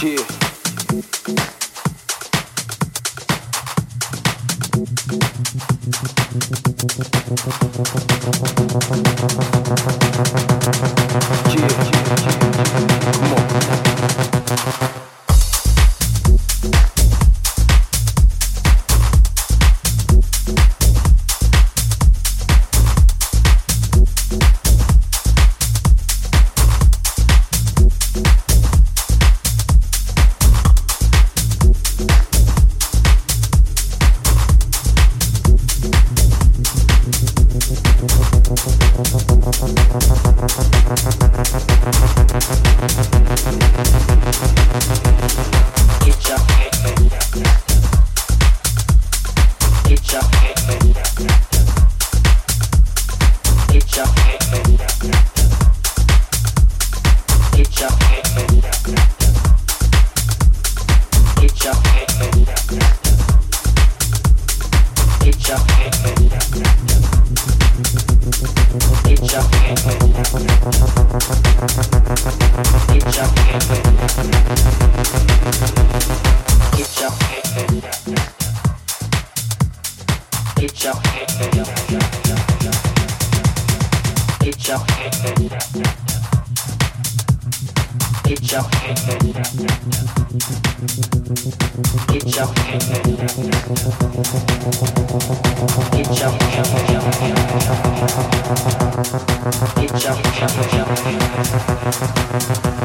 Yeah.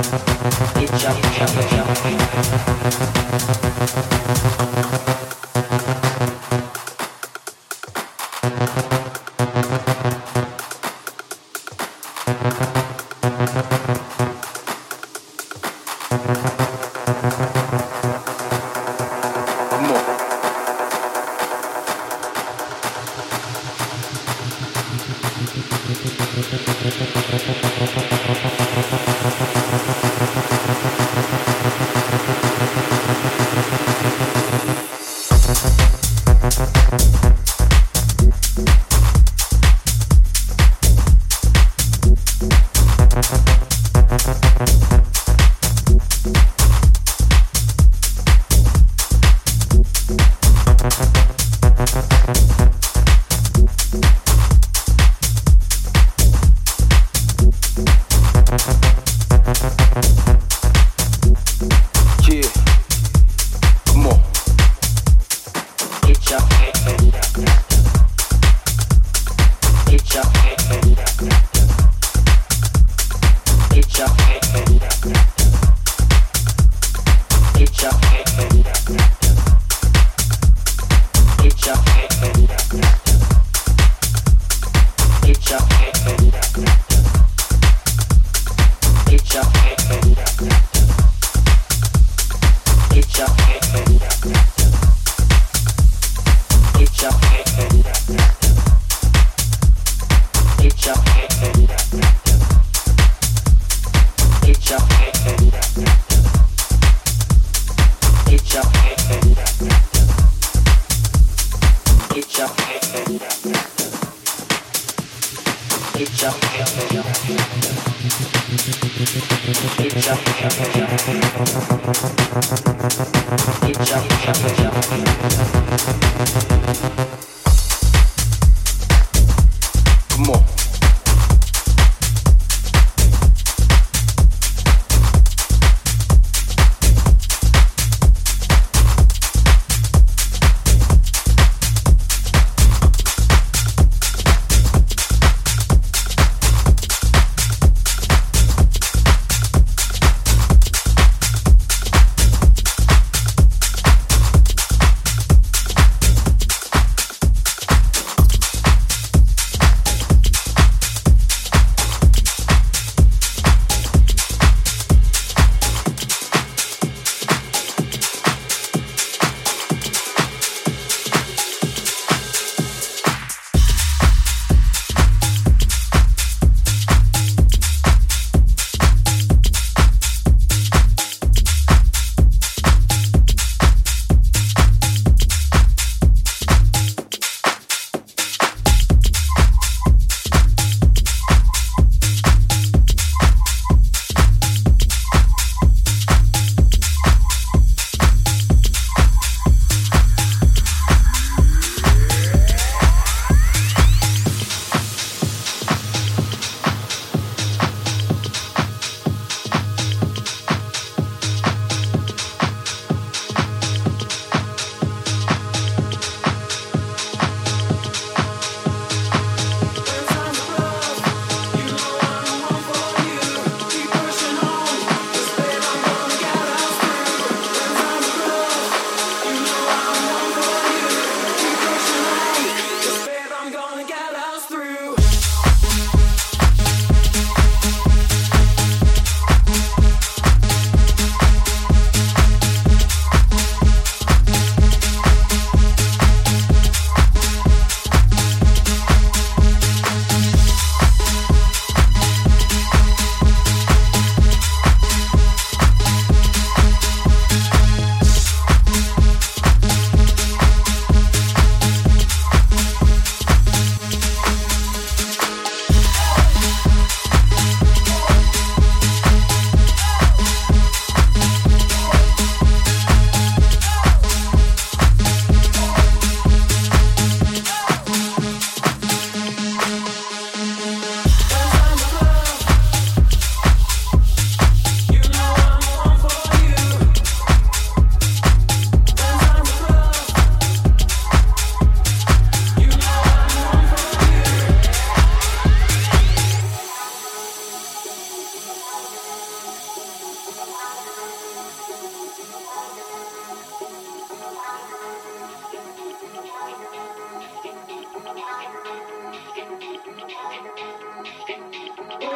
Jump, jump, jump. Jump, jump, jump.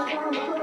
Oh,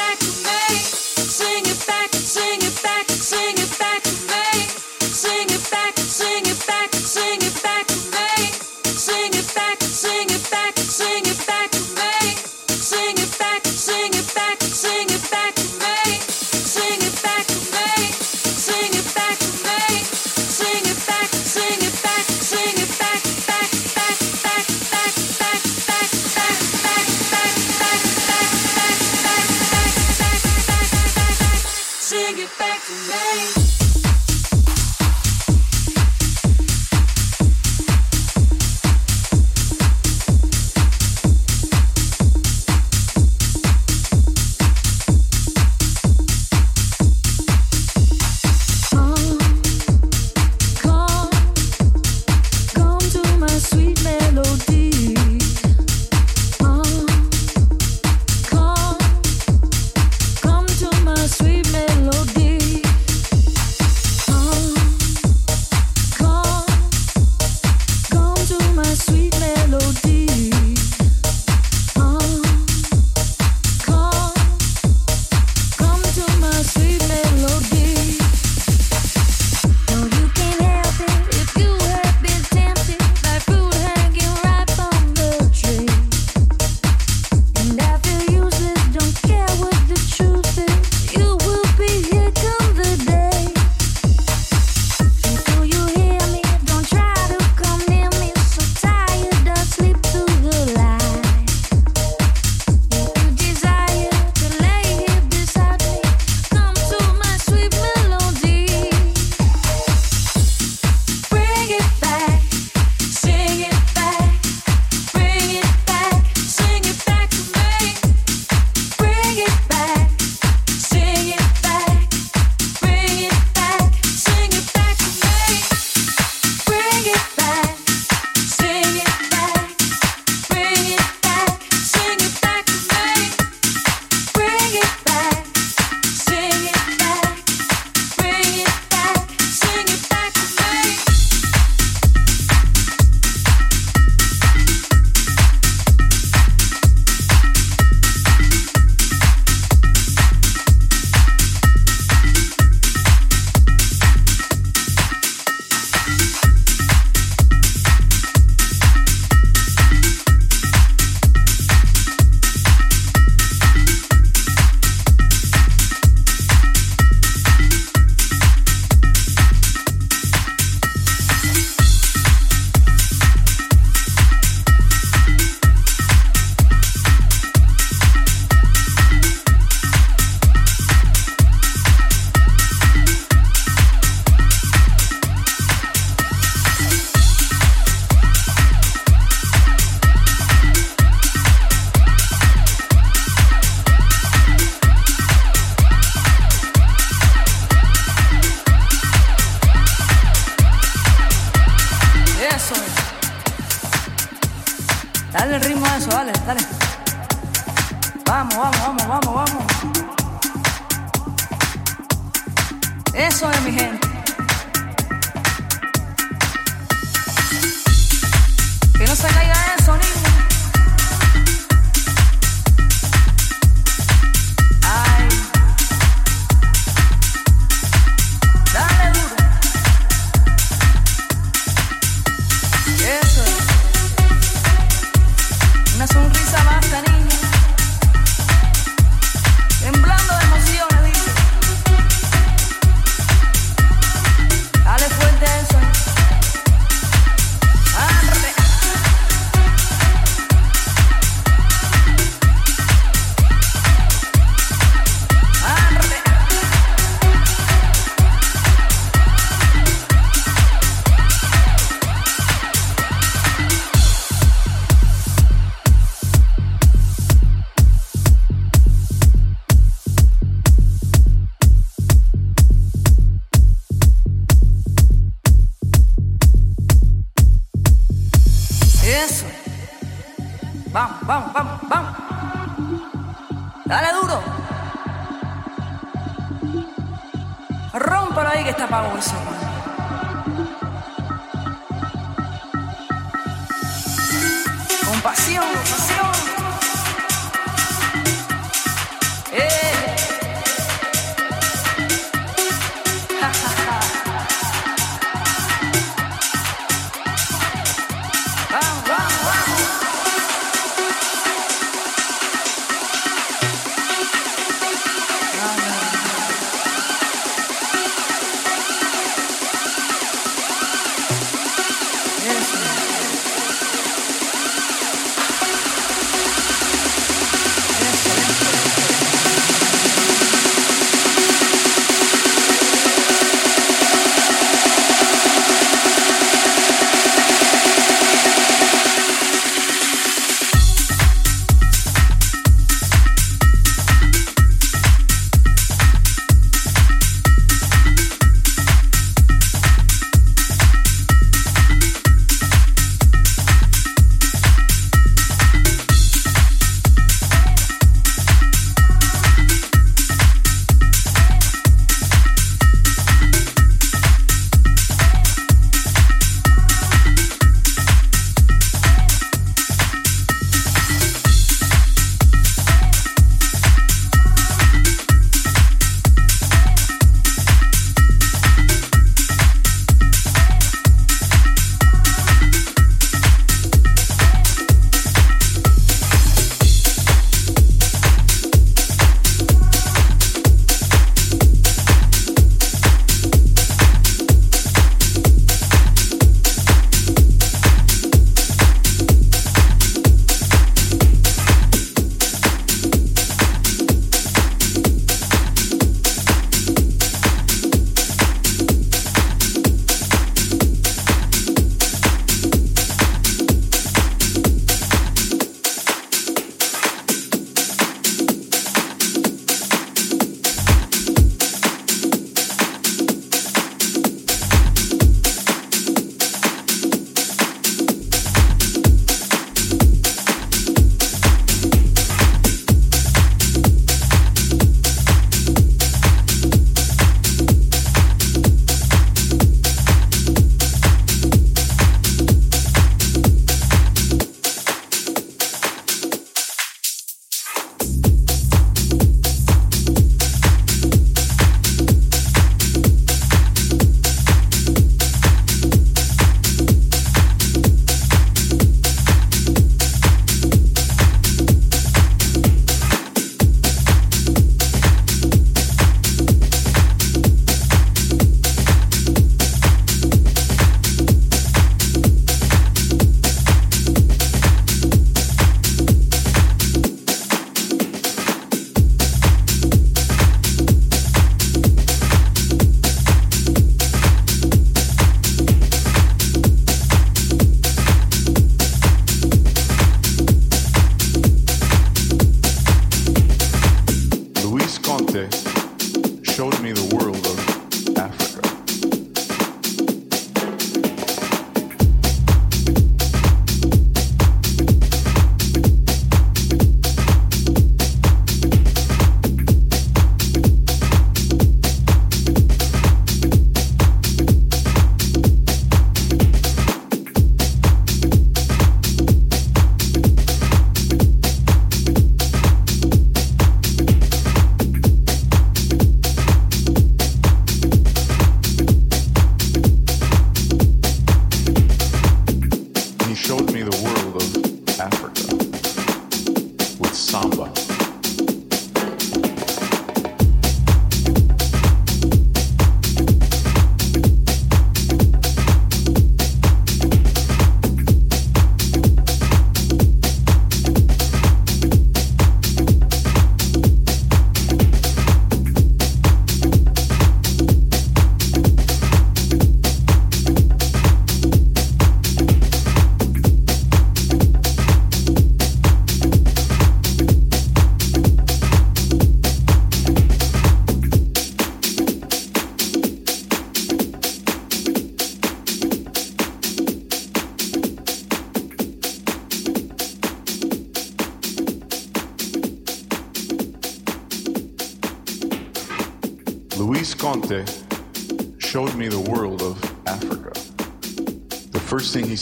back to me. dale. Vamos, vamos, vamos, vamos, vamos. Eso es mi gente. Que no se caiga eso, niño.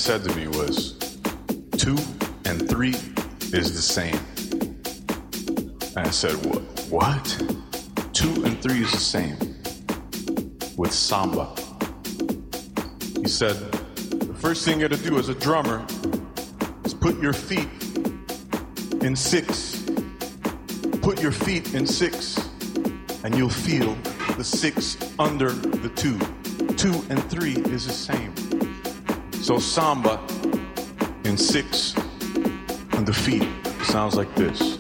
Said to me was, two and three is the same. And I said, what? What? Two and three is the same with samba. He said, the first thing you gotta do as a drummer is put your feet in six. Put your feet in six, and you'll feel the six under the two. Two and three is the same. So samba in six on the feet sounds like this.